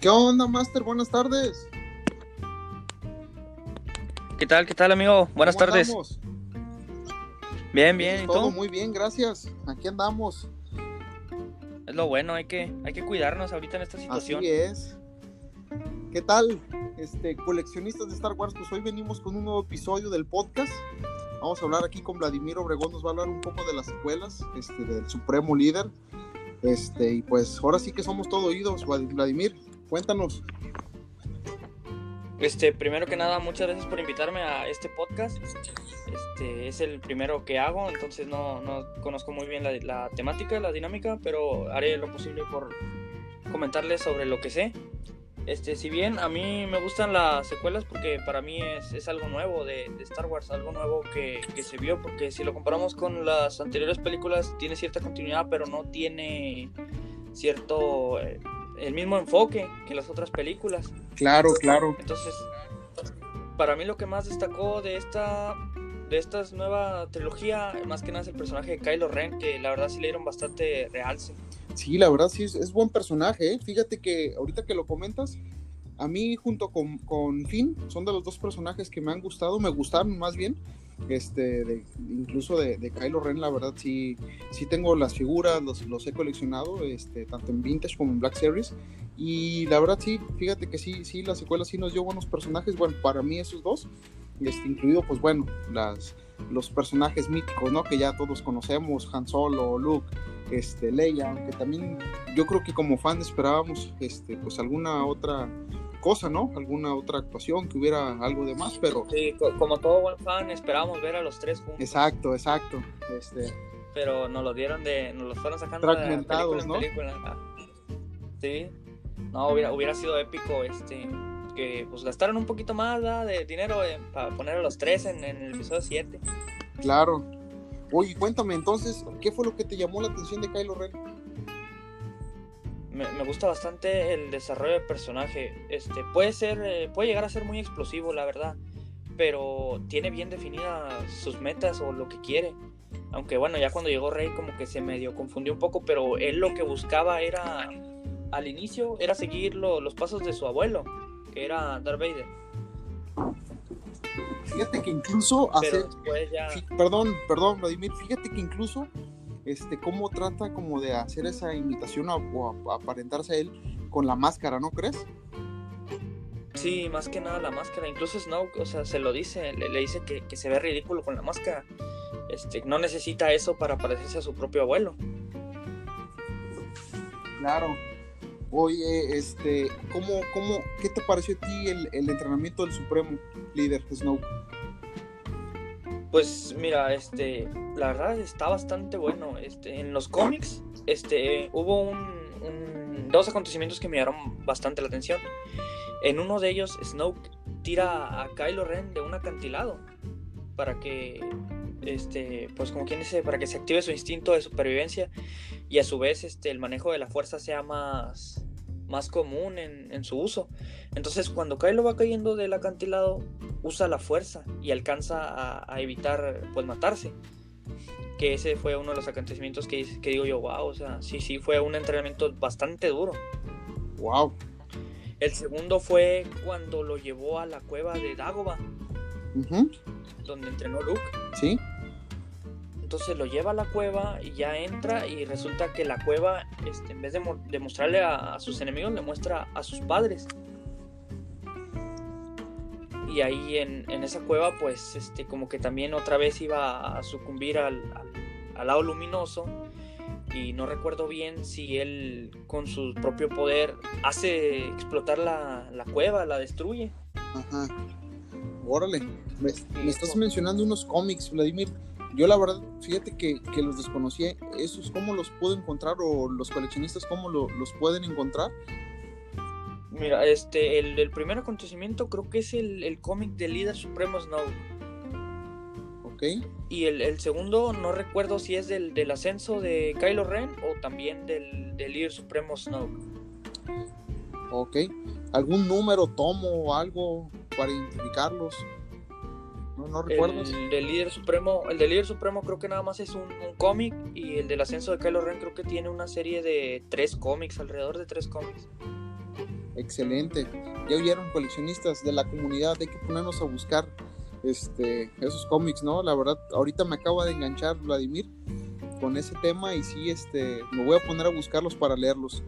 ¿Qué onda, Master? Buenas tardes. ¿Qué tal, qué tal, amigo? Buenas ¿Cómo tardes. andamos? Bien, bien. ¿Y Todo tú? muy bien, gracias. Aquí andamos. Es lo bueno, hay que, hay que cuidarnos ahorita en esta situación. Así es. ¿Qué tal, este, coleccionistas de Star Wars? Pues hoy venimos con un nuevo episodio del podcast. Vamos a hablar aquí con Vladimir Obregón, nos va a hablar un poco de las secuelas, este, del Supremo Líder. Este, y pues ahora sí que somos todo oídos, Vlad- Vladimir. Cuéntanos. Este, primero que nada, muchas gracias por invitarme a este podcast. Este es el primero que hago, entonces no, no conozco muy bien la, la temática, la dinámica, pero haré lo posible por comentarles sobre lo que sé. Este, si bien a mí me gustan las secuelas porque para mí es, es algo nuevo de, de Star Wars, algo nuevo que, que se vio, porque si lo comparamos con las anteriores películas tiene cierta continuidad, pero no tiene cierto eh, el mismo enfoque que las otras películas. Claro, claro. Entonces, para mí lo que más destacó de esta de esta nueva trilogía, más que nada es el personaje de Kylo Ren, que la verdad sí le dieron bastante realce. Sí, la verdad sí es, es buen personaje, ¿eh? Fíjate que ahorita que lo comentas, a mí junto con, con Finn son de los dos personajes que me han gustado, me gustaron más bien, este, de- incluso de, de Kylo Ren, la verdad sí, sí tengo las figuras, los, los he coleccionado, este, tanto en Vintage como en Black Series, y la verdad sí, fíjate que sí, sí, la secuela sí nos dio buenos personajes, bueno, para mí esos dos, este, incluido pues bueno, las, los personajes míticos, ¿no? Que ya todos conocemos, Han Solo, Luke, este, Leia, aunque también yo creo que como fan esperábamos este, pues alguna otra cosa, ¿no? Alguna otra actuación, que hubiera algo de más, pero Sí, co- como todo buen fan, esperábamos ver a los tres juntos, exacto, exacto. Este, pero nos lo dieron de, nos los fueron sacando de Fragmentados, película en película. Ah, Sí, no, hubiera, hubiera sido épico este que pues gastaron un poquito más ¿verdad? de dinero eh, para poner a los tres en, en el episodio 7. claro. Oye, cuéntame entonces, ¿qué fue lo que te llamó la atención de Kylo Ren? Me, me gusta bastante el desarrollo del personaje. Este, puede ser, eh, puede llegar a ser muy explosivo, la verdad, pero tiene bien definidas sus metas o lo que quiere. Aunque bueno, ya cuando llegó Rey como que se medio confundió un poco, pero él lo que buscaba era, al inicio, era seguir lo- los pasos de su abuelo, que era Darth Vader. Fíjate que incluso hace, ya... Perdón, perdón, Vladimir. Fíjate que incluso, este, cómo trata como de hacer esa imitación o a- aparentarse a él con la máscara, ¿no crees? Sí, más que nada la máscara. Incluso Snoke, o sea, se lo dice, le, le dice que, que se ve ridículo con la máscara. Este, no necesita eso para parecerse a su propio abuelo. Claro. Oye, este, ¿cómo, cómo, qué te pareció a ti el, el entrenamiento del Supremo líder Snoke? Pues mira, este, la verdad está bastante bueno. Este, en los cómics, este, hubo un, un- dos acontecimientos que me llamaron bastante la atención. En uno de ellos, Snoke tira a Kylo Ren de un acantilado para que, este, pues como quien dice, para que se active su instinto de supervivencia y a su vez, este, el manejo de la fuerza sea más, más común en, en su uso. Entonces, cuando Kylo va cayendo del acantilado, usa la fuerza y alcanza a, a evitar pues matarse. Que ese fue uno de los acontecimientos que, digo yo, wow, o sea, sí, sí, fue un entrenamiento bastante duro. Wow. El segundo fue cuando lo llevó a la cueva de Dagobah, Ujú, donde entrenó Luke. Sí. Entonces lo lleva a la cueva y ya entra y resulta que la cueva, este, en vez de, de mostrarle a, a sus enemigos, le muestra a sus padres. Y ahí en, en esa cueva, pues, este, como que también otra vez iba a sucumbir al, al- al lado luminoso. Y no recuerdo bien si él, con su propio poder, hace explotar la, la cueva, la destruye. Ajá. Órale. Me, me estás mencionando unos cómics, Vladimir. Yo la verdad, fíjate que, que los desconocí. ¿Esos cómo los puedo encontrar o los coleccionistas cómo lo- los pueden encontrar? Mira, este, el, el primer acontecimiento creo que es el, el cómic del líder supremo Snow. ¿Ok? Y el, el segundo, no recuerdo si es del, del ascenso de Kylo Ren o también del, del líder supremo Snoke. Ok. ¿Algún número, tomo o algo para identificarlos? No, no recuerdo. El del líder supremo, el del líder supremo creo que nada más es un, un cómic y el del ascenso de Kylo Ren creo que tiene una serie de tres cómics, alrededor de tres cómics. Excelente. Ya oyeron coleccionistas de la comunidad, hay que ponernos a buscar este, esos cómics, ¿no? La verdad, ahorita me acaba de enganchar Vladimir con ese tema y sí, este, me voy a poner a buscarlos para leerlos.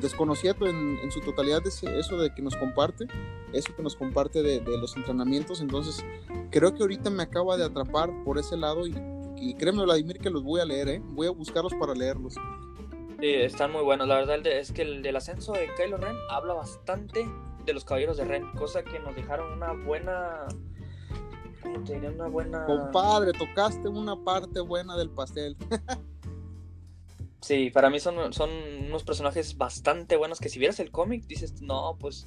Desconocía en, en su totalidad eso de que nos comparte, eso que nos comparte de, de, los entrenamientos, entonces creo que ahorita me acaba de atrapar por ese lado y, y créeme Vladimir que los voy a leer, ¿eh? voy a buscarlos para leerlos. Sí, están muy buenos. La verdad es que el del ascenso de Kylo Ren habla bastante de los caballeros de Ren, cosa que nos dejaron una buena. ¿Cómo te? Una buena. Compadre, tocaste una parte buena del pastel. Sí, para mí son, son unos personajes bastante buenos que si vieras el cómic dices, no, pues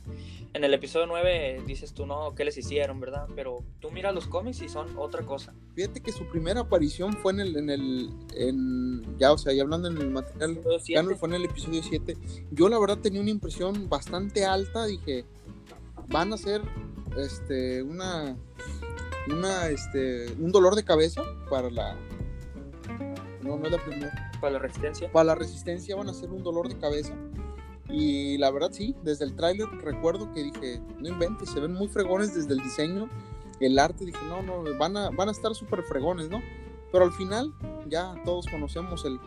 en el episodio 9 dices tú, no, ¿qué les hicieron, verdad? Pero tú miras los cómics y son otra cosa. Fíjate que su primera aparición fue en el, en el, en, ya, o sea, ya hablando en el material, ya no fue en el episodio 7. Yo la verdad tenía una impresión bastante alta, dije, van a ser, este, una, una, este, un dolor de cabeza para la, no, no es la primera para la resistencia. Para la resistencia van a ser un dolor de cabeza. Y la verdad sí, desde el tráiler recuerdo que dije, no inventes, se ven muy fregones desde el diseño, el arte, dije, no, no, van a, van a estar súper fregones, ¿no? Pero al final ya todos conocemos el,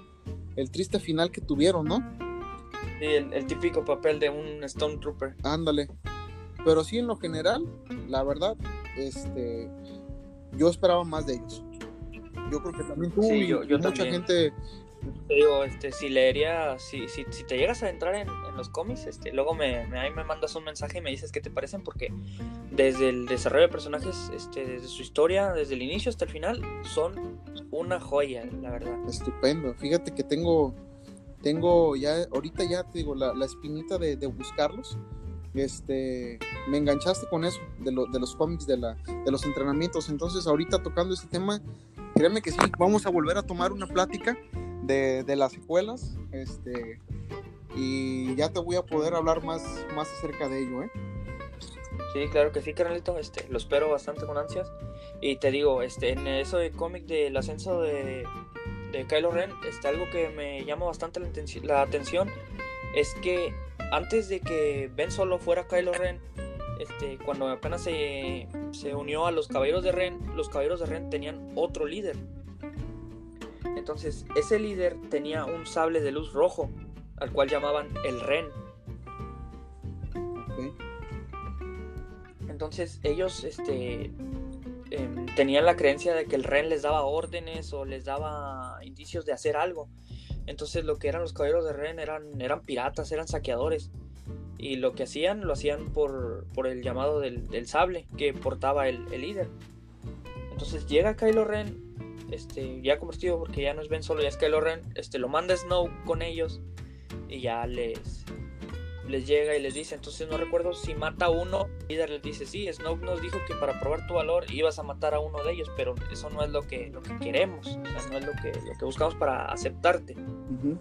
el triste final que tuvieron, ¿no? Sí, el, el, típico papel de un Stone Trooper. Ándale. Pero sí, en lo general, la verdad, este, yo esperaba más de ellos. Yo creo que también tú sí, y, yo, yo mucha también. gente te digo, este, si leería, si, si, si te llegas a entrar en, en los cómics, este, luego me, me, ahí me mandas un mensaje y me dices qué te parecen, porque desde el desarrollo de personajes, este, desde su historia, desde el inicio hasta el final, son una joya, la verdad. Estupendo. Fíjate que tengo, tengo ya, ahorita ya te digo, la, la espinita de, de, buscarlos. Este, me enganchaste con eso, de, lo, de los cómics, de, la, de los entrenamientos. Entonces, ahorita tocando ese tema, créeme que sí, vamos a volver a tomar una plática de, de, las secuelas. Este, y ya te voy a poder hablar más, más acerca de ello, ¿eh? Sí, claro que sí, carnalito. Este, lo espero bastante con ansias. Y te digo, este, en eso de cómic del ascenso de, de Kylo Ren, este, algo que me llama bastante la, la atención es que antes de que Ben Solo fuera Kylo Ren, este, cuando apenas se, se unió a los caballeros de Ren, los caballeros de Ren tenían otro líder. Entonces, ese líder tenía un sable de luz rojo, al cual llamaban el Ren. Okay. Entonces, ellos este, eh, tenían la creencia de que el Ren les daba órdenes o les daba indicios de hacer algo. Entonces, lo que eran los caballeros de Ren eran, eran piratas, eran saqueadores. Y lo que hacían, lo hacían por, por el llamado del, del, sable que portaba el, el líder. Entonces llega Kylo Ren este, ya convertido porque ya no es Ben Solo, ya es Kylo Ren, este, lo manda Snow con ellos y ya les, les llega y les dice, entonces no recuerdo si mata a uno, líder les dice, sí, Snow nos dijo que para probar tu valor ibas a matar a uno de ellos, pero eso no es lo que, lo que queremos, o sea, no es lo que, lo que buscamos para aceptarte. Uh -huh.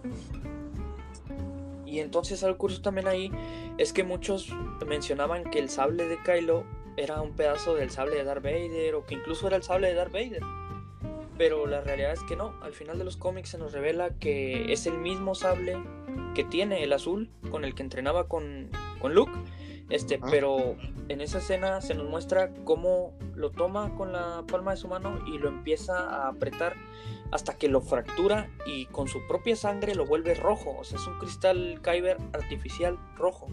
Y entonces algo curioso también ahí es que muchos mencionaban que el sable de Kylo era un pedazo del sable de Darth Vader o que incluso era el sable de Darth Vader pero la realidad es que no. Al final de los cómics se nos revela que es el mismo sable que tiene el azul con el que entrenaba con, con Luke. Este, ah. pero en esa escena se nos muestra cómo lo toma con la palma de su mano y lo empieza a apretar hasta que lo fractura y con su propia sangre lo vuelve rojo. O sea, es un cristal Kyber artificial rojo.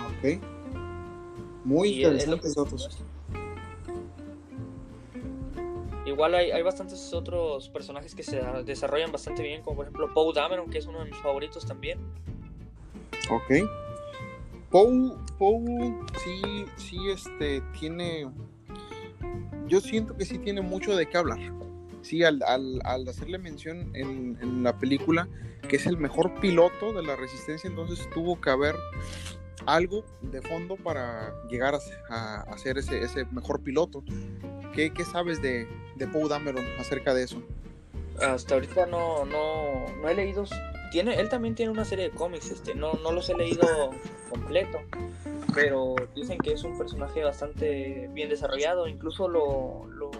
Ok. Muy y interesantes otros. Igual hay, hay, bastantes otros personajes que se desarrollan bastante bien, como por ejemplo Poe Dameron, que es uno de mis favoritos también. Ok. Poe, Poe sí, sí, este, tiene... Yo siento que sí tiene mucho de qué hablar. Sí, al, al, al hacerle mención en, en, la película que es el mejor piloto de la resistencia, entonces tuvo que haber algo de fondo para llegar a, a, a ser ese, ese mejor piloto. ¿Qué, qué sabes de, de Poe Dameron acerca de eso? Hasta ahorita no, no, no he leído. Tiene, él también tiene una serie de cómics, este, no, no los he leído completo, pero dicen que es un personaje bastante bien desarrollado, incluso lo, lo,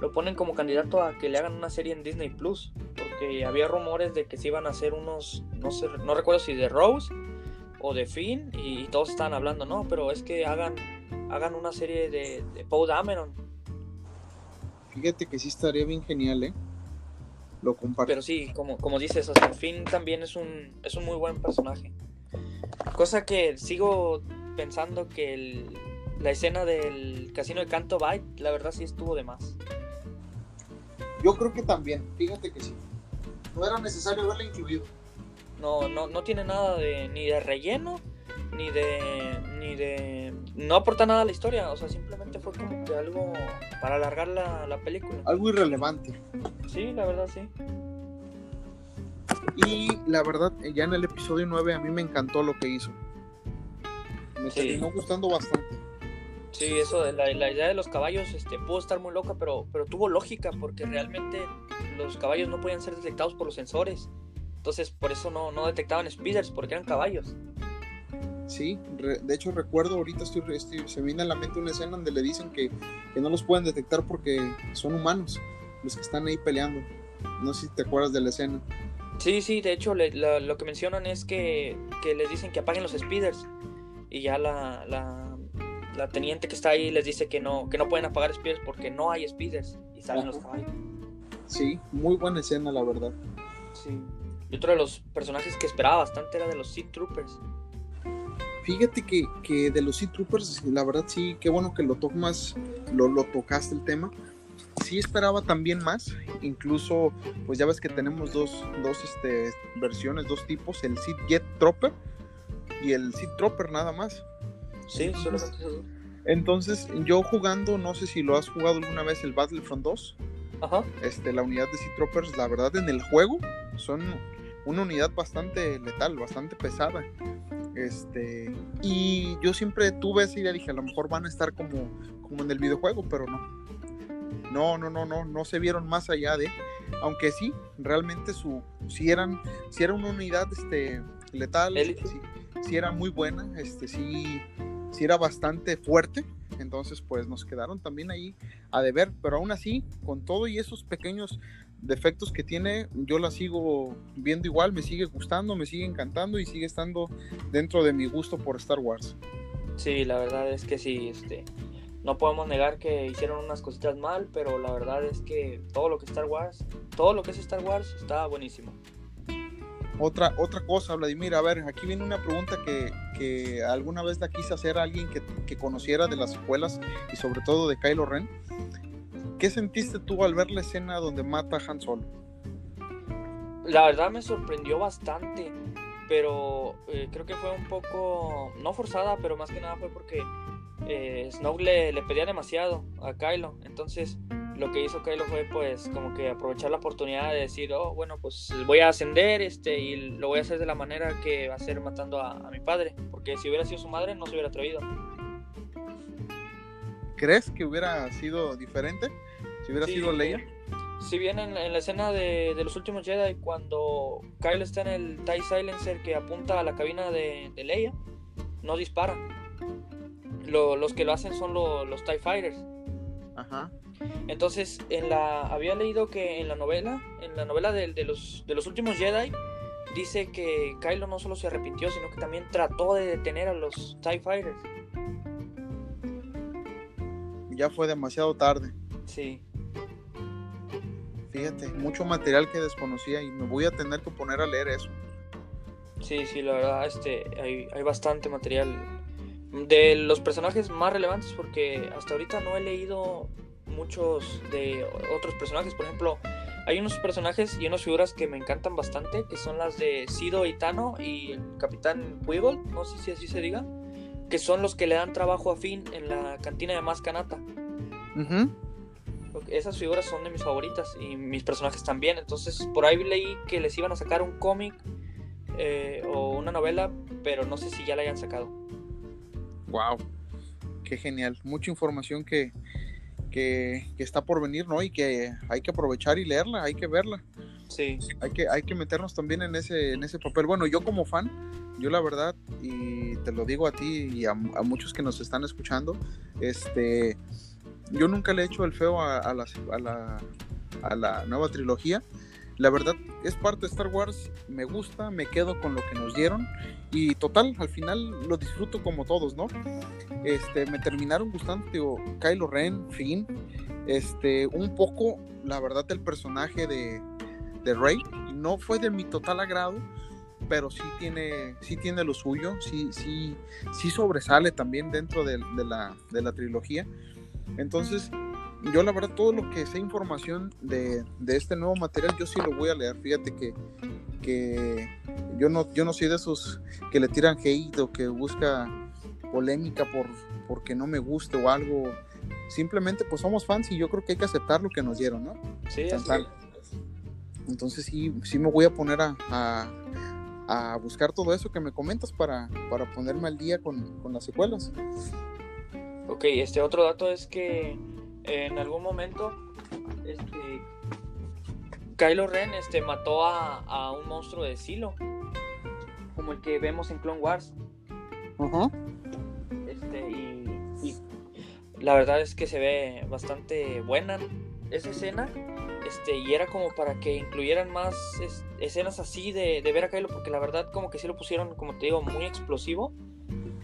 lo ponen como candidato a que le hagan una serie en Disney Plus, porque había rumores de que se iban a hacer unos, no sé, no recuerdo si de Rose o de Finn, y, todos estaban hablando, no, pero es que hagan, hagan una serie de, de Poe Dameron. Fíjate que sí estaría bien genial, ¿eh? Lo comparto. Pero sí, como, como dices, o sea, Finn también es un, es un muy buen personaje. Cosa que sigo pensando que el, la escena del casino de Canto Bight, la verdad sí estuvo de más. Yo creo que también, fíjate que sí. No era necesario haberla incluido. No, no, no tiene nada de ni de relleno, ni de. ni de. no aporta nada a la historia. O sea, simplemente fue como que algo para alargar la, la película. Algo irrelevante. Sí, la verdad sí. Y la verdad, ya en el episodio 9 a mí me encantó lo que hizo. Me Sí. terminó gustando bastante. Sí, eso de la, la idea de los caballos este, pudo estar muy loca, pero, pero tuvo lógica, porque realmente los caballos no podían ser detectados por los sensores. Entonces, por eso no, no detectaban speeders, porque eran caballos. Sí, re- de hecho recuerdo ahorita estoy, estoy- se me viene a la mente una escena donde le dicen que, que no los pueden detectar porque son humanos los que están ahí peleando. No sé si te acuerdas de la escena. Sí, sí, de hecho le- la- lo que mencionan es que, que les dicen que apaguen los speeders. Y ya la, la, la teniente que está ahí les dice que no, que no pueden apagar speeders porque no hay speeders. Y salen los caballos. Sí, muy buena escena, la verdad. Sí. Y otro de los personajes que esperaba bastante era de los Sea Troopers. Fíjate que, que de los Sea Troopers, la verdad sí, qué bueno que lo tomas, lo, lo tocaste el tema. Sí esperaba también más, incluso, pues ya ves que tenemos dos, dos este, versiones, dos tipos, el Sea Jet Trooper y el Sea Trooper nada más. Sí, solamente dos. Entonces, yo jugando, no sé si lo has jugado alguna vez, el Battlefront 2, Ajá. este, la unidad de Sea Troopers, la verdad en el juego son una unidad bastante letal, bastante pesada. Este, y yo siempre tuve esa idea, dije, a lo mejor van a estar como, como en el videojuego, pero no. No, no, no, no, no se vieron más allá de, aunque sí, realmente su, si eran, si era una unidad, este, letal, sí, sí era muy buena, este, sí, sí era bastante fuerte, entonces pues nos quedaron también ahí a deber, pero aún así, con todo y esos pequeños defectos que tiene, yo la sigo viendo igual, me sigue gustando, me sigue encantando y sigue estando dentro de mi gusto por Star Wars. Sí, la verdad es que sí, este, no podemos negar que hicieron unas cositas mal, pero la verdad es que todo lo que Star Wars, todo lo que es Star Wars está buenísimo. Otra, otra cosa, Vladimir, a ver, aquí viene una pregunta que, que alguna vez la quise hacer a alguien que, que conociera de las secuelas y sobre todo de Kylo Ren. ¿Qué sentiste tú al ver la escena donde mata a Han Solo? La verdad me sorprendió bastante, pero eh, creo que fue un poco, no forzada, pero más que nada fue porque eh, le, le pedía demasiado a Kylo, entonces lo que hizo Kylo fue pues como que aprovechar la oportunidad de decir, oh, bueno, pues voy a ascender este y lo voy a hacer de la manera que va a ser matando a, a mi padre, porque si hubiera sido su madre no se hubiera atrevido. ¿Crees que hubiera sido diferente? Si hubiera Sí, sido Leia. Si bien en, en la escena de, de los últimos Jedi, cuando Kyle está en el TIE Silencer que apunta a la cabina de, de Leia, no dispara. Lo- los que lo hacen son lo- los TIE Fighters. Ajá. Entonces, en la había leído que en la novela, en la novela de, de los, de los últimos Jedi, dice que Kylo no solo se arrepintió, sino que también trató de detener a los TIE Fighters. Ya fue demasiado tarde. Sí. Fíjate, mucho material que desconocía y me voy a tener que poner a leer eso. Sí, sí, la verdad, este, hay, hay bastante material de los personajes más relevantes porque hasta ahorita no he leído muchos de otros personajes. Por ejemplo, hay unos personajes y unas figuras que me encantan bastante, que son las de Sido Itano y el Capitán Weevil, no sé si así se diga, que son los que le dan trabajo a Finn en la cantina de Mascanata. Ujú. Esas figuras son de mis favoritas y mis personajes también. Entonces, por ahí leí que les iban a sacar un cómic eh, o una novela, pero no sé si ya la hayan sacado. Wow, qué genial. Mucha información que, que, que está por venir, ¿no? Y que hay que aprovechar y leerla, hay que verla. Sí, Hay que, hay que meternos también en ese, en ese papel. Bueno, yo como fan, yo la verdad, y te lo digo a ti y a, a muchos que nos están escuchando, este, yo nunca le he hecho el feo a, la, a, la, a la nueva trilogía. la verdad es parte de Star Wars, me gusta, me quedo con lo que nos dieron y total, al final lo disfruto como todos, ¿no? Este, me terminaron gustando, digo, Kylo Ren, Finn, este, un poco, la verdad, el personaje de, de Rey, no fue de mi total agrado, pero sí tiene, sí tiene lo suyo, sí, sí, sí sobresale también dentro de, la, de la trilogía. Entonces, yo la verdad todo lo que sé información de, este nuevo material, yo sí lo voy a leer. Fíjate que, que yo, no, yo no soy de esos que le tiran hate o que busca polémica por porque no me guste o algo. Simplemente pues somos fans y yo creo que hay que aceptar lo que nos dieron, ¿no? Sí, Entonces sí, sí me voy a poner a, a, buscar todo eso que me comentas para, para ponerme al día con, con las secuelas. Ok, este otro dato es que en algún momento, este, Kylo Ren este, mató a, un monstruo de Silo, como el que vemos en Clone Wars. Este, y, la verdad es que se ve bastante buena esa escena. Este, y era como para que incluyeran más escenas así de, ver a Kylo, porque la verdad como que sí lo pusieron, como te digo, muy explosivo.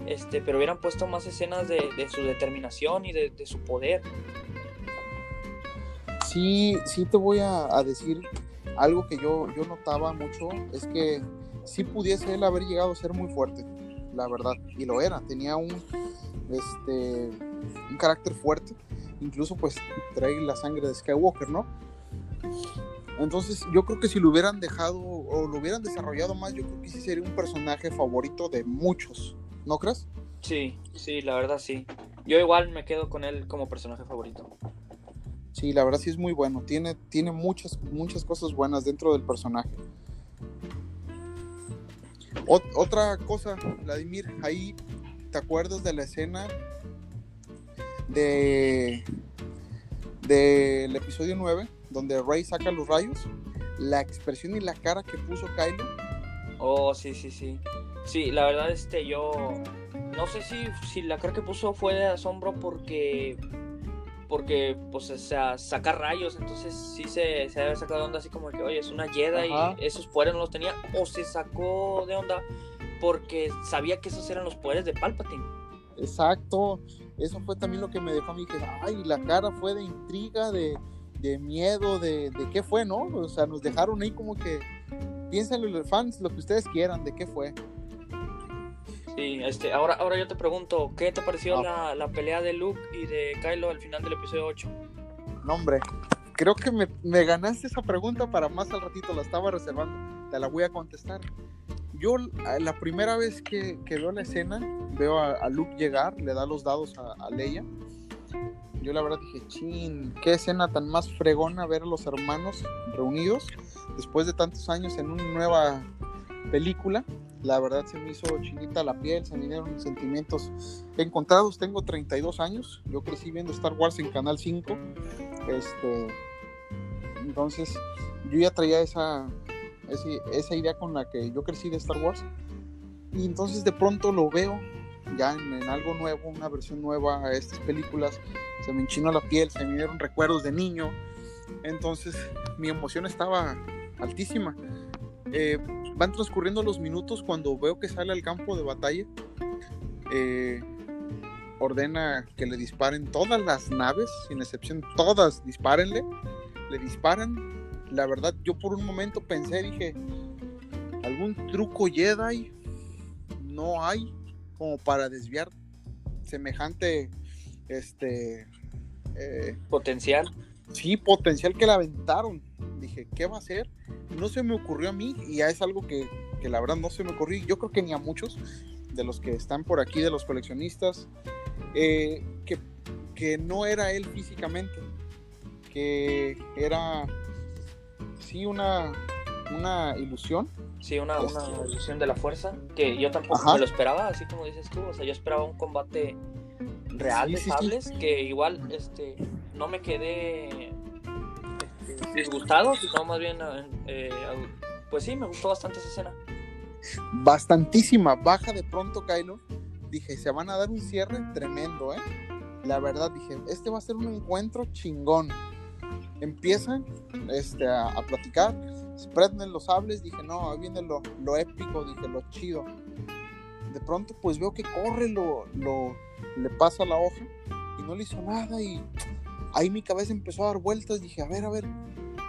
Este, pero hubieran puesto más escenas de, su determinación y de, su poder sí, sí te voy a, decir algo que yo, yo notaba mucho, es que sí pudiese él haber llegado a ser muy fuerte, la verdad, y lo era, tenía un, este, un carácter fuerte, incluso pues trae la sangre de Skywalker, ¿no? Entonces yo creo que si lo hubieran dejado o lo hubieran desarrollado más, yo creo que sí sería un personaje favorito de muchos, ¿no crees? Sí, sí, la verdad sí. Yo igual me quedo con él como personaje favorito. Sí, la verdad sí es muy bueno. Tiene, tiene muchas, muchas cosas buenas dentro del personaje. otra cosa, Vladimir, ahí te acuerdas de la escena de del episodio 9, donde Rey saca los rayos, la expresión y la cara que puso Kylo. Oh, sí, sí, sí. Sí, la verdad, este, yo no sé si, si la cara que puso fue de asombro porque porque, pues, o sea, saca rayos, entonces sí se, se había sacado de onda así como que, oye, es una Jedi y esos poderes no los tenía, o se sacó de onda porque sabía que esos eran los poderes de Palpatine. Exacto, eso fue también lo que me dejó a mí, que, ay, la cara fue de intriga, de, miedo, de, de qué fue, ¿no? O sea, nos dejaron ahí como que, piénsenlo los fans, lo que ustedes quieran, de qué fue. Sí, este, ahora, ahora yo te pregunto, ¿qué te pareció la, la, pelea de Luke y de Kylo al final del episodio 8? No, hombre, creo que me, me, ganaste esa pregunta para más al ratito, la estaba reservando, te la voy a contestar. Yo la primera vez que, que veo la escena, veo a, Luke llegar, le da los dados a, a Leia. Yo la verdad dije, chin, qué escena tan más fregona ver a los hermanos reunidos después de tantos años en una nueva película la verdad se me hizo chinita la piel, se me dieron sentimientos encontrados. Tengo 32 años, yo crecí viendo Star Wars en Canal 5. Este, entonces, yo ya traía esa, esa, idea con la que yo crecí de Star Wars. Y entonces de pronto lo veo ya en, algo nuevo, una versión nueva a estas películas. Se me enchinó la piel, se me dieron recuerdos de niño. Entonces mi emoción estaba altísima. Eh, van transcurriendo los minutos cuando veo que sale al campo de batalla. Eh, ordena que le disparen todas las naves, sin excepción, todas, dispárenle. Le disparan. La verdad, yo por un momento pensé, dije, algún truco Jedi no hay como para desviar semejante este eh, potencial. Sí, potencial que le aventaron. Dije, ¿qué va a hacer? no se me ocurrió a mí y ya es algo que, la verdad no se me ocurrió. Yo creo que ni a muchos de los que están por aquí, de los coleccionistas, eh, que, que no era él físicamente, que era sí una, una ilusión. Sí, una, una este, ilusión de la fuerza, que yo tampoco me lo esperaba, así como dices tú, o sea, yo esperaba un combate real de sables, que igual este no me quedé disgustado, sino más bien, eh, pues sí, me gustó bastante esa escena. Bastantísima, baja de pronto Kylo. Dije, se van a dar un cierre tremendo, ¿eh? La verdad, dije, este va a ser un encuentro chingón. empiezan este, a, platicar, prenden los sables, dije, no, ahí viene lo, lo épico, dije, lo chido. De pronto, pues veo que corre, lo, lo, le pasa la hoja y no le hizo nada y ahí mi cabeza empezó a dar vueltas, dije, a ver, a ver,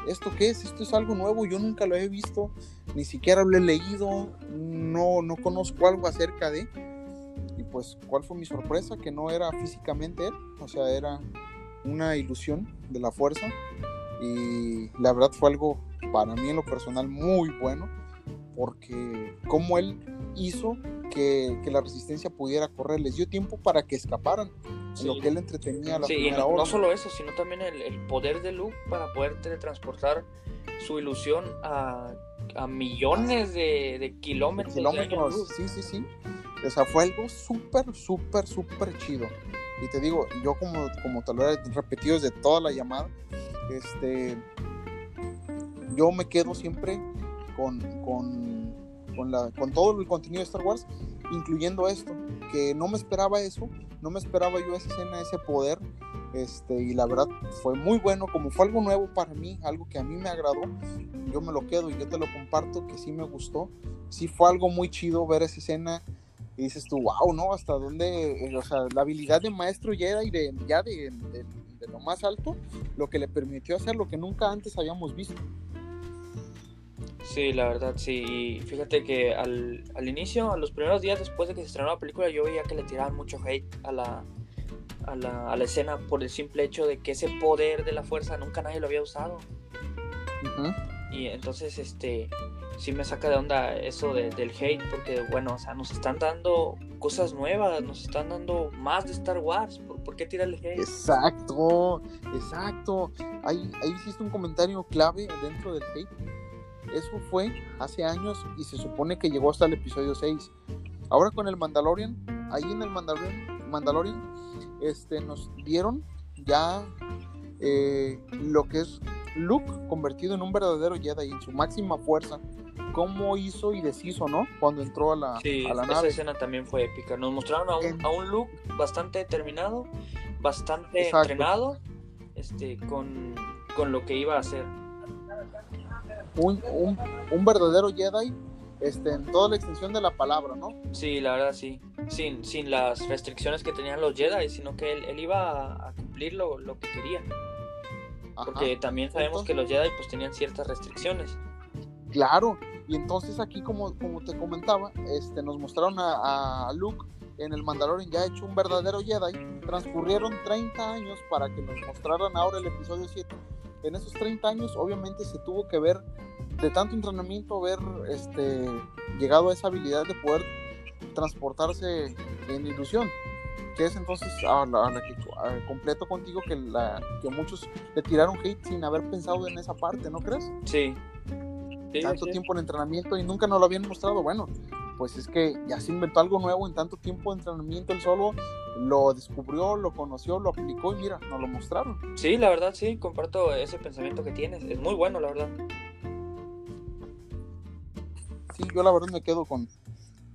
¿esto qué es? Esto es algo nuevo, yo nunca lo he visto, ni siquiera lo he leído, no, no conozco algo acerca de... Y pues, ¿cuál fue mi sorpresa? Que no era físicamente él, o sea, era una ilusión de la fuerza. Y la verdad fue algo para mí en lo personal muy bueno, porque como él hizo que, que, la resistencia pudiera correr, les dio tiempo para que escaparan, Sí. lo que él entretenía a la Sí, primera no, hora. no solo eso, sino también el, el poder de Luke para poder teletransportar su ilusión a, a millones de, de kilómetros. de kilómetros, luz. sí, sí, sí. O sea, fue algo súper, súper, súper chido. Y te digo, yo como, como te lo he repetido desde toda la llamada, este, yo me quedo siempre con, con, con, la, con todo el contenido de Star Wars, incluyendo esto, que no me esperaba eso, no me esperaba yo esa escena, ese poder, este, y la verdad fue muy bueno, como fue algo nuevo para mí, algo que a mí me agradó, yo me lo quedo y yo te lo comparto, que sí me gustó, sí fue algo muy chido ver esa escena, y dices tú, wow, ¿no? Hasta dónde, eh, o sea, la habilidad de maestro Jedi de, ya de, de, de lo más alto, lo que le permitió hacer lo que nunca antes habíamos visto. Sí, la verdad, sí. Y fíjate que al, al inicio, a los primeros días después de que se estrenó la película, yo veía que le tiraban mucho hate a la, a la, a la escena por el simple hecho de que ese poder de la fuerza nunca nadie lo había usado. Y entonces, este, sí me saca de onda eso de- del hate, porque, bueno, o sea, nos están dando cosas nuevas, nos están dando más de Star Wars. ¿Por, por qué tirarle hate? Exacto, exacto. Ahí, ahí hiciste un comentario clave dentro del hate. Eso fue hace años y se supone que llegó hasta el episodio 6. Ahora con el Mandalorian, ahí en el Mandalorian, Mandalorian este, nos dieron ya eh, lo que es Luke convertido en un verdadero Jedi en su máxima fuerza. Cómo hizo y deshizo, ¿no? Cuando entró a la, Sí, a la esa nave. escena también fue épica. Nos mostraron a un, En- a un Luke bastante determinado, bastante Exacto. entrenado, este, con, con lo que iba a hacer. Un, un, un verdadero Jedi este, en toda la extensión de la palabra, ¿no? Sí, la verdad sí. Sin, sin las restricciones que tenían los Jedi, sino que él, él iba a, a cumplir lo, lo que quería. Ajá. Porque también sabemos que los Jedi pues tenían ciertas restricciones. Claro, y entonces aquí como, como te comentaba, este, nos mostraron a, a Luke en el Mandalorian ya hecho un verdadero Jedi, transcurrieron 30 años para que nos mostraran ahora el episodio 7. En esos 30 años obviamente se tuvo que ver, de tanto entrenamiento, ver este, llegado a esa habilidad de poder transportarse en ilusión. Que es entonces a la, a la que a- completo contigo que, la, que muchos le tiraron hate sin haber pensado en esa parte, ¿no crees? Sí. Sí, tanto sí. tiempo en entrenamiento y nunca nos lo habían mostrado. Bueno, pues es que ya se inventó algo nuevo en tanto tiempo de entrenamiento. Él solo lo descubrió, lo conoció, lo aplicó y mira, nos lo mostraron. Sí, la verdad sí, comparto ese pensamiento que tienes. Es muy bueno, la verdad. Sí, yo la verdad me quedo con,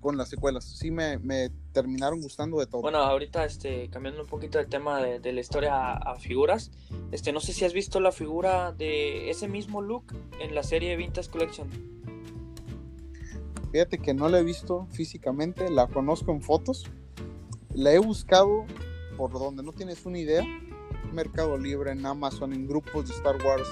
con las secuelas. Sí, me, me terminaron gustando de todo. Bueno, ahorita este, cambiando un poquito el tema de, de la historia a, a figuras, este, no sé si has visto la figura de ese mismo look en la serie Vintage Collection. Fíjate que no la he visto físicamente, la conozco en fotos. La he buscado por donde no tienes una idea. Mercado Libre, en Amazon, en grupos de Star Wars,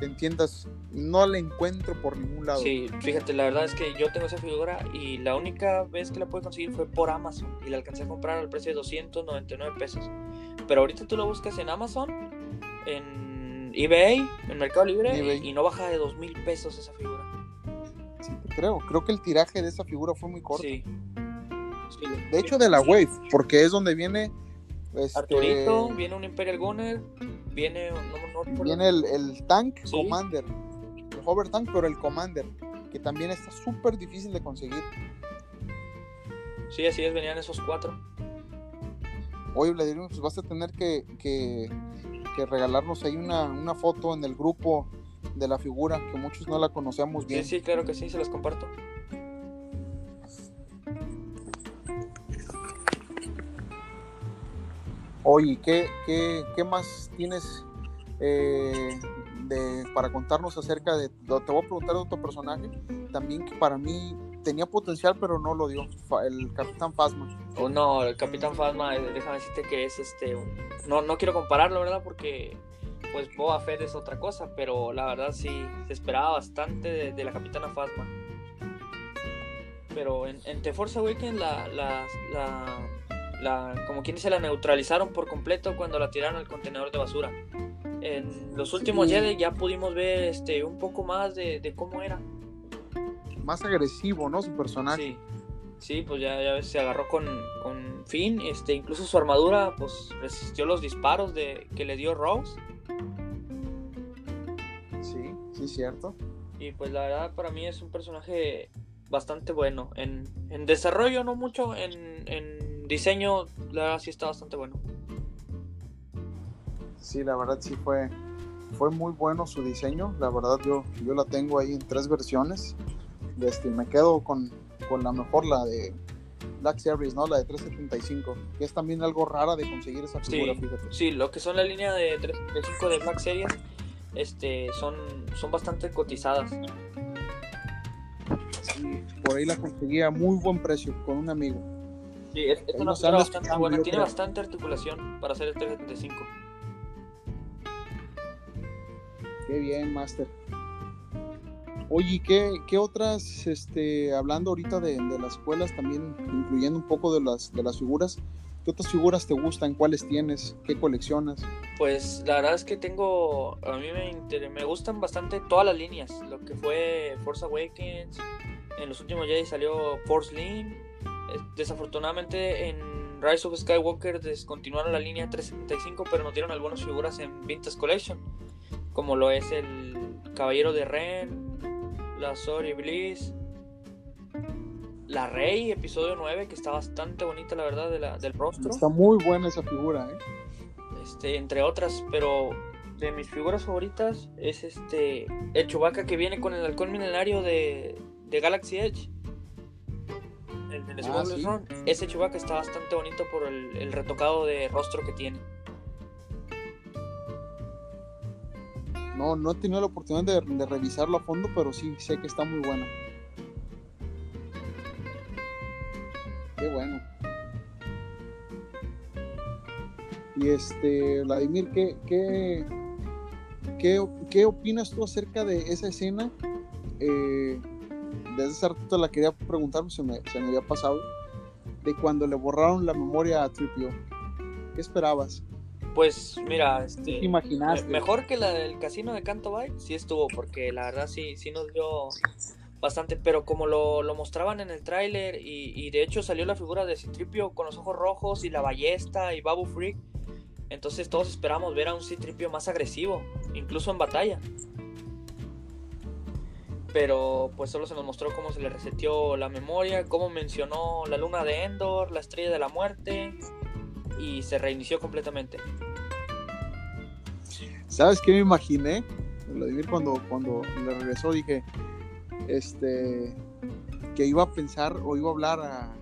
en tiendas. No la encuentro por ningún lado. Sí, fíjate, la verdad es que yo tengo esa figura y la única vez que la pude conseguir fue por Amazon y la alcancé a comprar al precio de 299 pesos. Pero ahorita tú la buscas en Amazon, en eBay, en Mercado Libre. Y, y no baja de 2 mil pesos esa figura. Sí, te creo. Creo que el tiraje de esa figura fue muy corto. Sí. Sí. De hecho, de la Wave, porque es donde viene. Este, Arturito, viene un Imperial Gunner, viene, no, no viene el, el Tank Sí. Commander. El Hover Tank, pero el Commander. Que también está súper difícil de conseguir. Sí, así es, venían esos cuatro. Oye, Vladimir, pues vas a tener que, que, que regalarnos ahí una, una foto en el grupo de la figura, que muchos no la conocemos Sí, bien. sí, claro que sí, se las comparto. Oye, ¿qué, qué, qué más tienes eh, para contarnos acerca de, te voy a preguntar de otro personaje, también que para mí tenía potencial pero no lo dio, el Capitán Phasma. Oh, no, el Capitán Phasma, eh, déjame decirte que es este, no, no quiero compararlo, ¿verdad? Porque pues Boba Fett es otra cosa, pero la verdad sí, se esperaba bastante de, la Capitana Phasma. Pero en, en The Force Awakens la, la, la, como quien dice, la neutralizaron por completo cuando la tiraron al contenedor de basura. En los últimos Jedi ya pudimos ver este un poco más de, cómo era. Más agresivo, ¿no? Su personaje. Sí. Sí, pues ya, ya se agarró con, con Finn, este, incluso su armadura pues resistió los disparos de, que le dio Rose. Sí, sí, cierto. Y pues la verdad para mí es un personaje bastante bueno. En, en desarrollo no mucho, en, en, diseño la verdad sí está bastante bueno. Sí, la verdad sí fue, fue muy bueno su diseño. La verdad yo, yo la tengo ahí en tres versiones. Este, me quedo con, con la mejor, la de Black Series, ¿no? La de 375, que es también algo rara de conseguir esa figura, sí, fíjate. Sí, lo que son la línea de 375 de Black Series este, son, son bastante cotizadas. Sí, por ahí la conseguía a muy buen precio con un amigo. Sí, es, una figura bastante buena, tiene bastante articulación para hacer el 375. Qué bien, Master. Oye, ¿qué, qué otras, este, hablando ahorita de, de, las escuelas, también incluyendo un poco de las, de las figuras, ¿qué otras figuras te gustan? ¿Cuáles tienes? ¿Qué coleccionas? Pues la verdad es que tengo, a mí me, me gustan bastante todas las líneas, lo que fue Force Awakens, en los últimos Jedi salió Force Link, desafortunadamente en Rise of Skywalker descontinuaron la línea 375, pero nos dieron algunas figuras en Vintage Collection, como lo es el Caballero de Ren, la Sorry Bliss, la Rey, episodio 9, que está bastante bonita, la verdad, de la, del rostro. Está muy buena esa figura, ¿eh? Este, entre otras, pero de mis figuras favoritas es este el Chewbacca que viene con el halcón milenario de, de Galaxy Edge. El de ah, ¿sí? Ese Chewbacca está bastante bonito por el, el retocado de rostro que tiene. No, no he tenido la oportunidad de, revisarlo a fondo, pero sí sé que está muy bueno. Qué bueno. Y este, Vladimir, ¿qué, qué, qué, opinas tú acerca de esa escena? Eh, desde hace rato la quería preguntar, se me, se me había pasado. De cuando le borraron la memoria a Tripio. ¿Qué esperabas? Pues mira, este, imaginaste? mejor que la del casino de Canto Bay, sí estuvo, porque la verdad sí, sí nos dio bastante, pero como lo, lo mostraban en el tráiler y, y, de hecho salió la figura de Citripio con los ojos rojos y la ballesta y Babu Freak, entonces todos esperamos ver a un Citripio más agresivo, incluso en batalla. Pero pues solo se nos mostró cómo se le reseteó la memoria, cómo mencionó la luna de Endor, la estrella de la muerte, y se reinició completamente. ¿Sabes qué me imaginé? Vladimir cuando, cuando le regresó dije este que iba a pensar o iba a hablar a,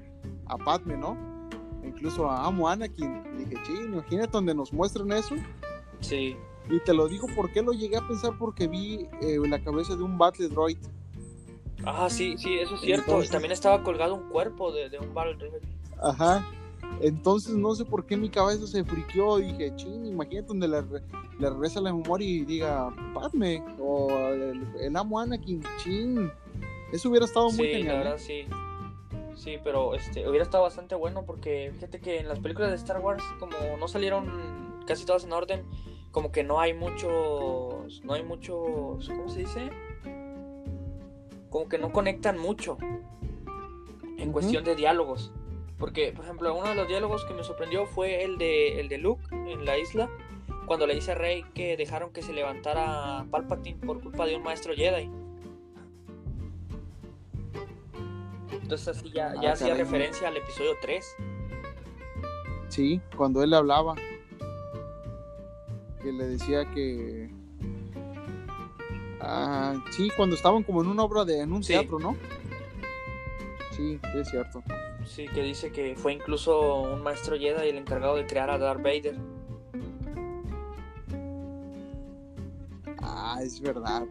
a Padme, ¿no? Incluso a Amo Anakin. Dije, sí, imagínate donde nos muestren eso. Sí. Y te lo digo porque lo llegué a pensar porque vi eh, la cabeza de un Battle Droid. Ah, sí, sí, eso es cierto. y también estaba colgado un cuerpo de, de un Battle Droid. Ajá. Entonces no sé por qué mi cabeza se friqueó. Dije, ching, imagínate donde le, le regresa la memoria y diga, Padme, o el, amo Anakin, ching. Eso hubiera estado muy genial. La verdad, sí. Sí, pero este, hubiera estado bastante bueno porque fíjate que en las películas de Star Wars, como no salieron casi todas en orden, como que no hay muchos. No hay muchos. ¿Cómo se dice? Como que no conectan mucho en cuestión de diálogos. Porque, por ejemplo, uno de los diálogos que me sorprendió fue el de, el de Luke en la isla, cuando le dice a Rey que dejaron que se levantara Palpatine por culpa de un maestro Jedi. Entonces así ya, ya ah, hacía referencia al episodio 3. Sí, cuando él le hablaba. Que le decía que... Ah, sí, cuando estaban como en una obra de... en un teatro, ¿no? Sí, es cierto. Sí, que dice que fue incluso un maestro Jedi el encargado de crear a Darth Vader. Ah, es verdad.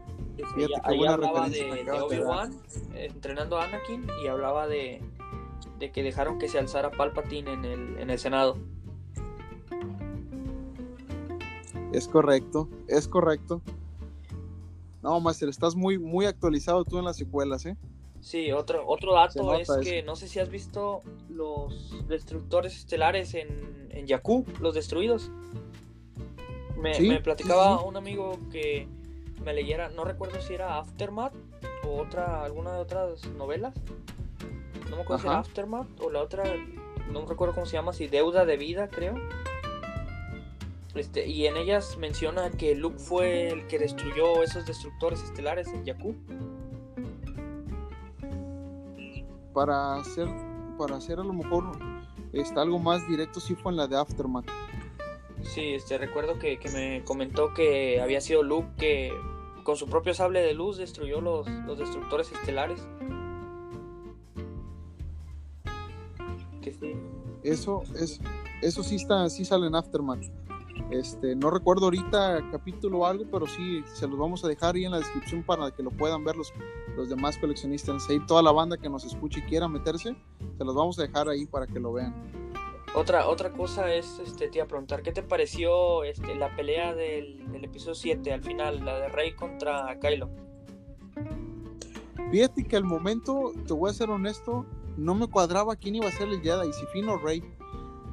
Fíjate, ahí, hablaba de, de Obi-Wan entrenando a Anakin y hablaba de, de que dejaron que se alzara Palpatine en el, en el Senado. Es correcto, es correcto. No, Master, estás muy, muy actualizado tú en las secuelas, ¿eh? Sí, otro, otro dato es que no sé si has visto los destructores estelares en, en Jakku, los destruidos. Me, platicaba un amigo que me leyera, no recuerdo si era Aftermath o otra, alguna de otras novelas. No me acuerdo si era Aftermath o la otra, no recuerdo cómo se llama, si Deuda de Vida, creo. Este, y en ellas menciona que Luke fue el que destruyó esos destructores estelares en Jakku. Para hacer, para hacer a lo mejor está algo más directo, sí fue en la de Aftermath. Sí, este, recuerdo que, me comentó que había sido Luke que con su propio sable de luz destruyó los, los destructores estelares. Que sí. Eso, es, eso sí está, sí sale en Aftermath. Este, no recuerdo ahorita capítulo o algo, pero sí se los vamos a dejar ahí en la descripción para que lo puedan ver los, los demás coleccionistas. Ahí toda la banda que nos escuche y quiera meterse, se los vamos a dejar ahí para que lo vean. Otra, otra cosa es, este, te iba a preguntar, ¿qué te pareció este, la pelea del, episodio 7 al final, la de Rey contra Kylo? Fíjate que al momento, te voy a ser honesto, no me cuadraba quién iba a ser el Jedi, si Finn o Rey,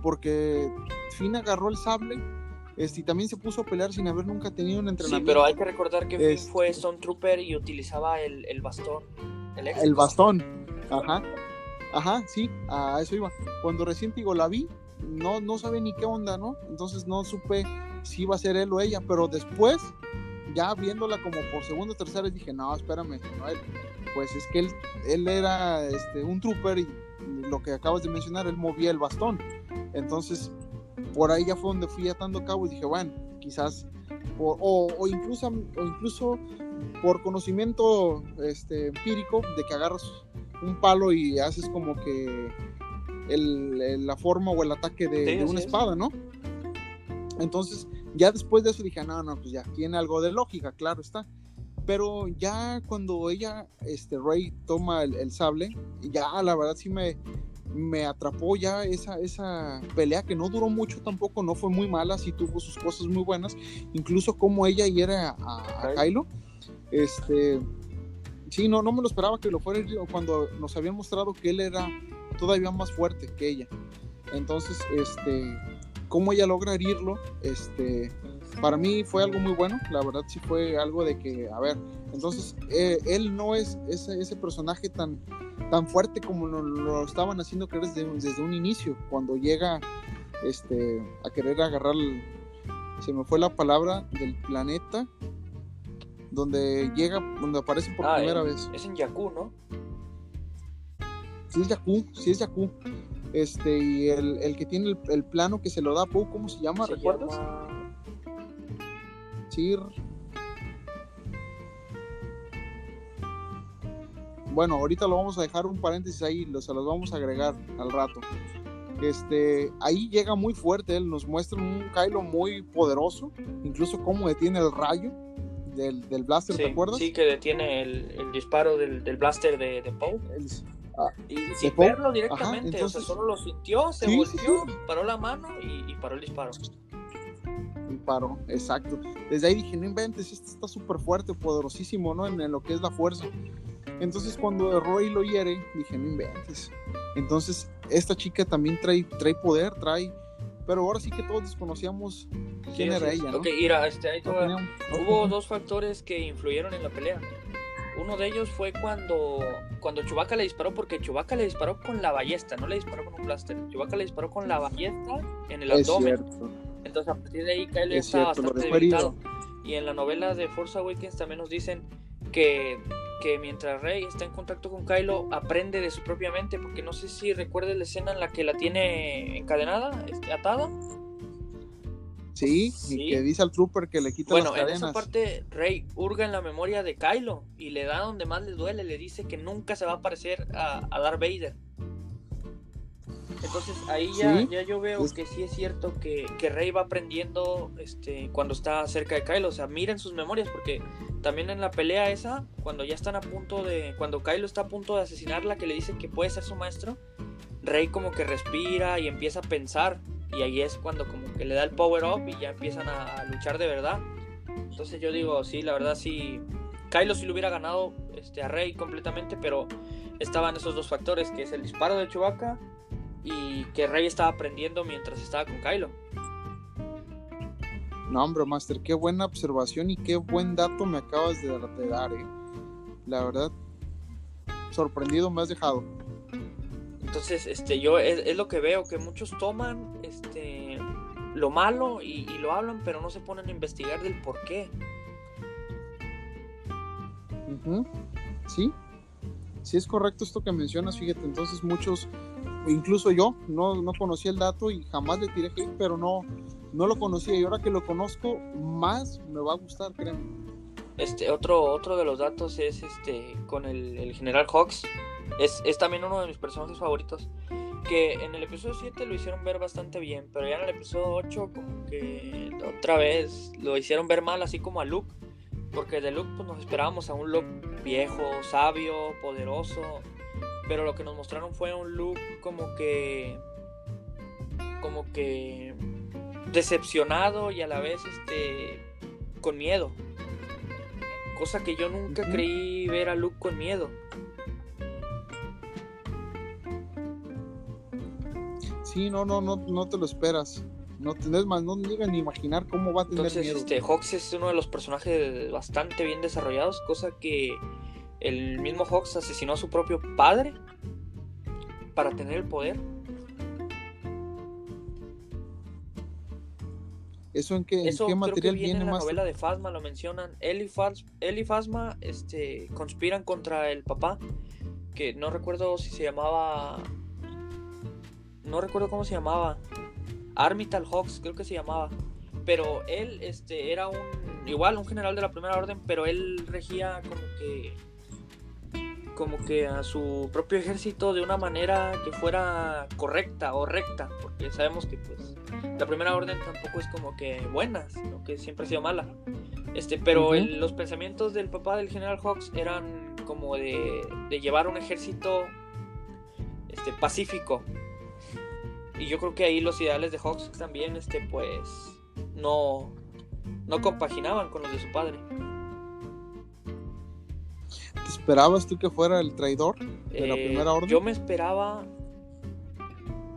porque Finn agarró el sable este, y también se puso a pelear sin haber nunca tenido un entrenamiento. Sí, pero hay que recordar que Finn fue Stone Trooper y utilizaba el, bastón. El, el bastón, ajá. Ajá, sí, a eso iba. Cuando recién digo la vi, no, no sabía ni qué onda, ¿no? Entonces no supe si iba a ser él o ella, pero después, ya viéndola como por segunda o tercera, dije, no, espérame, no, él, pues es que él, él era este, un trooper y lo que acabas de mencionar, él movía el bastón. Entonces, por ahí ya fue donde fui atando cabo y dije, bueno, quizás, o, o, incluso, o incluso por conocimiento este, empírico de que agarras un palo y haces como que el, la forma o el ataque de, una espada, ¿no? Entonces, ya después de eso dije, no, no, pues ya tiene algo de lógica, claro está. Pero ya cuando ella, este, Rey, toma el, sable, ya la verdad sí me, me atrapó ya esa, esa pelea que no duró mucho tampoco, no fue muy mala, sí tuvo sus cosas muy buenas, incluso como ella hiera a, a Kylo, este, Sí, no, no me lo esperaba que lo fuera cuando nos habían mostrado que él era todavía más fuerte que ella. Entonces, este, cómo ella logra herirlo, este, para mí fue algo muy bueno. La verdad sí fue algo de que, a ver, entonces eh, él no es ese, ese, personaje tan, tan fuerte como lo, estaban haciendo creer desde, desde, un inicio, cuando llega este, a querer agarrar, se me fue la palabra del planeta, donde llega, donde aparece por ah, primera vez. Es en Yaku, ¿no? Sí es Yaku, sí es Yaku. Este, y el, que tiene el, plano que se lo da a Poe, ¿cómo se llama? ¿Recuerdas? Sir. Bueno, ahorita lo vamos a dejar un paréntesis ahí, se los vamos a agregar al rato. Este, ahí llega muy fuerte, él nos muestra un Kylo muy poderoso, incluso cómo detiene el rayo del, del blaster, ¿te acuerdas? Sí, que detiene el, el disparo del, del, blaster de, de Poe. Ah, y sin verlo directamente, o sea, solo lo sintió, se volvió, paró la mano y, y, paró el disparo. Y paró, exacto. Desde ahí dije, no inventes, este está súper fuerte, poderosísimo, ¿no? En, en, lo que es la fuerza. Entonces cuando Roy lo hiere, dije, no inventes. Entonces, esta chica también trae, trae poder, trae pero ahora sí que todos desconocíamos quién era ella. ¿no? Ok, mira, este, ahí hubo dos factores que influyeron en la pelea. Uno de ellos fue cuando, cuando Chewbacca le disparó, porque Chewbacca le disparó con la ballesta, no le disparó con un blaster. Chewbacca le disparó con la ballesta en el abdomen. Entonces, a partir de ahí, Kyle está bastante debilitado. Y en la novela de Force Awakens también nos dicen que que mientras Rey está en contacto con Kylo aprende de su propia mente, porque no sé si recuerdas la escena en la que la tiene encadenada, este, atada. Sí, y que dice al trooper que le quita las cadenas. Bueno, en esa parte Rey hurga en la memoria de Kylo y le da donde más le duele, le dice que nunca se va a parecer a, a Darth Vader. Entonces ahí ya, ya yo veo que sí es cierto que, que, Rey va aprendiendo este, cuando está cerca de Kylo. O sea, miren sus memorias, porque también en la pelea esa, cuando ya están a punto de. Cuando Kylo está a punto de asesinarla, que le dice que puede ser su maestro, Rey como que respira y empieza a pensar. Y ahí es cuando como que le da el power up y ya empiezan a, luchar de verdad. Entonces yo digo, sí, la verdad sí. Kylo sí lo hubiera ganado este, a Rey completamente, pero estaban esos dos factores, que es el disparo de Chewbacca y que Rey estaba aprendiendo mientras estaba con Kylo. No, hombre, Master, qué buena observación y qué buen dato me acabas de, dar, eh. La verdad, sorprendido me has dejado. Entonces, este, yo es, lo que veo, que muchos toman este, lo malo y, lo hablan, pero no se ponen a investigar del por qué. Sí, sí es correcto esto que mencionas, fíjate, entonces muchos, incluso yo, no, no conocía el dato y jamás le tiré hate, pero no, no lo conocía y ahora que lo conozco, más me va a gustar. Este, otro, otro de los datos es este con el, el general Hawks. Es, es, también uno de mis personajes favoritos. Que en el episodio 7 lo hicieron ver bastante bien, pero ya en el episodio 8 como que otra vez lo hicieron ver mal, así como a Luke. Porque de Luke pues, nos esperábamos a un Luke viejo, sabio, poderoso. Pero lo que nos mostraron fue un Luke como que... Como que... Decepcionado y a la vez este... Con miedo. Cosa que yo nunca creí ver a Luke con miedo. Sí, no, no, no, no te lo esperas. No tenés más, no llegan ni imaginar cómo va a tener Entonces, Este, Hawks es uno de los personajes bastante bien desarrollados, cosa que el mismo Hawks asesinó a su propio padre para tener el poder. ¿Eso en qué, Eso ¿en material que viene, en la novela de Fasma, lo mencionan. Él y, Fasma este, conspiran contra el papá, que no recuerdo si se llamaba... No recuerdo cómo se llamaba. Armital Hawks, creo que se llamaba. Pero él este, era un. Igual, un general de la primera orden, pero él regía como que. Como que a su propio ejército de una manera que fuera correcta o recta. Porque sabemos que, pues, la primera orden tampoco es como que buena, sino que siempre ha sido mala. Este, pero los pensamientos del papá del general Hawks eran como de, de llevar un ejército este, pacífico, y yo creo que ahí los ideales de Hawks también, este, pues, no, no compaginaban con los de su padre. ¿Te esperabas tú que fuera el traidor de la eh, primera orden? Yo me esperaba.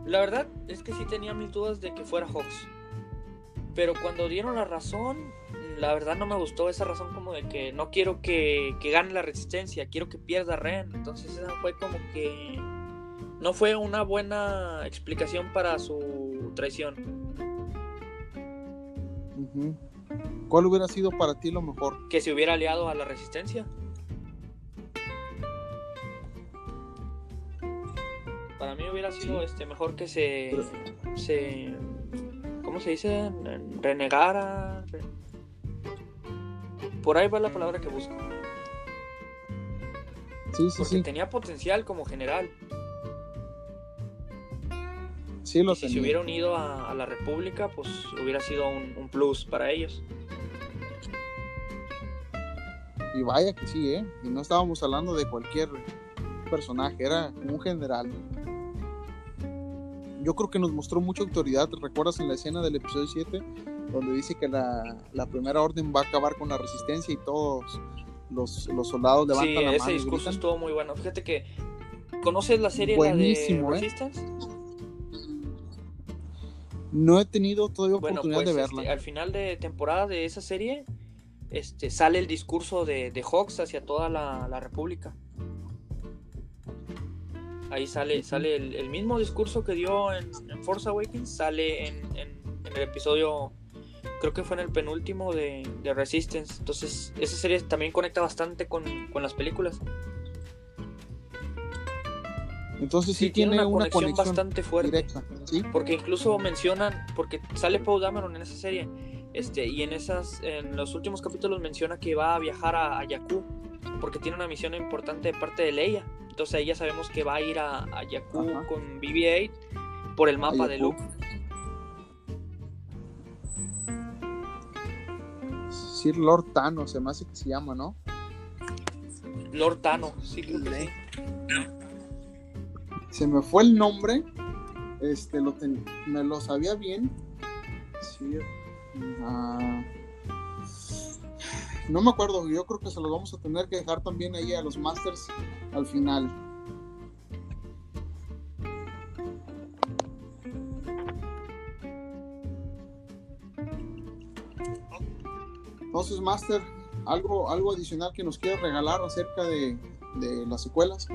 La verdad es que sí tenía mis dudas de que fuera Hawks. Pero cuando dieron la razón, la verdad no me gustó esa razón como de que no quiero que, que gane la resistencia, quiero que pierda Ren. Entonces esa fue como que no fue una buena explicación para su traición. ¿Cuál hubiera sido para ti lo mejor? Que se hubiera aliado a la resistencia. Sido este mejor que se, se ¿cómo se dice? renegara. Por ahí va la palabra que busco. Sí, sí, Porque tenía potencial como general si se hubiera unido a, la República, pues hubiera sido un, plus para ellos. Y vaya que sí, ¿eh? Y no estábamos hablando de cualquier personaje, era un general. Yo creo que nos mostró mucha autoridad. ¿Te recuerdas en la escena del episodio 7? Donde dice que la, primera orden va a acabar con la resistencia y todos los, soldados levantan la mano. Ese discurso estuvo muy bueno. Fíjate que. ¿Conoces la serie de ¿eh? Resistance? No he tenido todavía oportunidad de pues, verla. Este, al final de temporada de esa serie, este, sale el discurso de, de Hawks hacia toda la, República. Ahí sale, sale el, mismo discurso que dio en, Force Awakens, sale en, el episodio, creo que fue en el penúltimo de, Resistance. Entonces, esa serie también conecta bastante con, con las películas. Entonces sí, tiene, una, conexión, bastante fuerte. Porque incluso mencionan, porque sale Paul Dameron en esa serie, este, y en esas, en los últimos capítulos menciona que va a viajar a, Yaku, porque tiene una misión importante de parte de Leia. Entonces ahí ya sabemos que va a ir a, a con BB-8 por el mapa de. Luke. Sir Lord Tano, se me hace que se llama, ¿no? Lord Tano, sí creo que sí. Se me fue el nombre. Este, lo ten- me lo sabía bien. Sir. ah, no me acuerdo, yo creo que se los vamos a tener que dejar también ahí a los Masters al final. Entonces, Master, algo, algo adicional que nos quieras regalar acerca de, de las secuelas.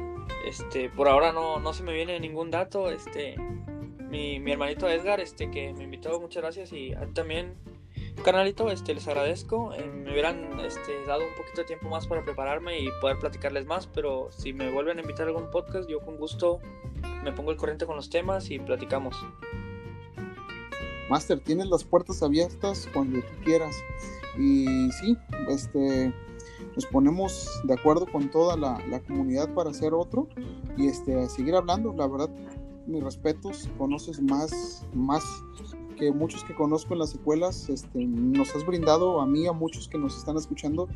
Este, por ahora no, no se me viene ningún dato. Este, mi, mi hermanito Edgar, este, que me invitó, muchas gracias. Y también, carnalito, este, les agradezco. Eh, me hubieran este, dado un poquito de tiempo más para prepararme y poder platicarles más. Pero si me vuelven a invitar a algún podcast, yo con gusto me pongo el corriente con los temas y platicamos. Master, tienes las puertas abiertas cuando tú quieras. Y sí, este, nos ponemos de acuerdo con toda la, la comunidad para hacer otro y este, seguir hablando. La verdad, mis respetos, conoces más, más que muchos que conozco en las secuelas. Este, nos has brindado a mí, a muchos que nos están escuchando,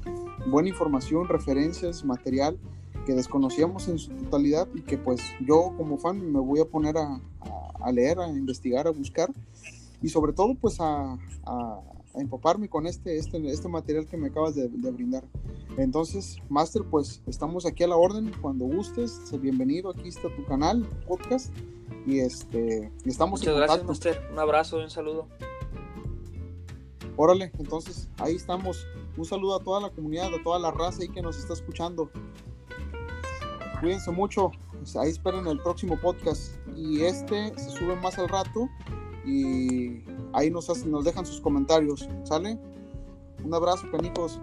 buena información, referencias, material que desconocíamos en su totalidad y que pues yo como fan me voy a poner a, leer, a investigar, a buscar y sobre todo pues a, a- empaparme con este, este, este material que me acabas de, de brindar. Entonces, Master, pues estamos aquí a la orden, cuando gustes, bienvenido, aquí está tu canal, podcast, y este, y estamos Muchas en gracias. Master. Un abrazo y un saludo. Órale, entonces ahí estamos. Un saludo a toda la comunidad, a toda la raza ahí que nos está escuchando. Cuídense mucho. pues, Ahí esperen el próximo podcast. Y este se sube más al rato. Y ahí nos, hacen, nos dejan sus comentarios. ¿Sale? Un abrazo, canijos.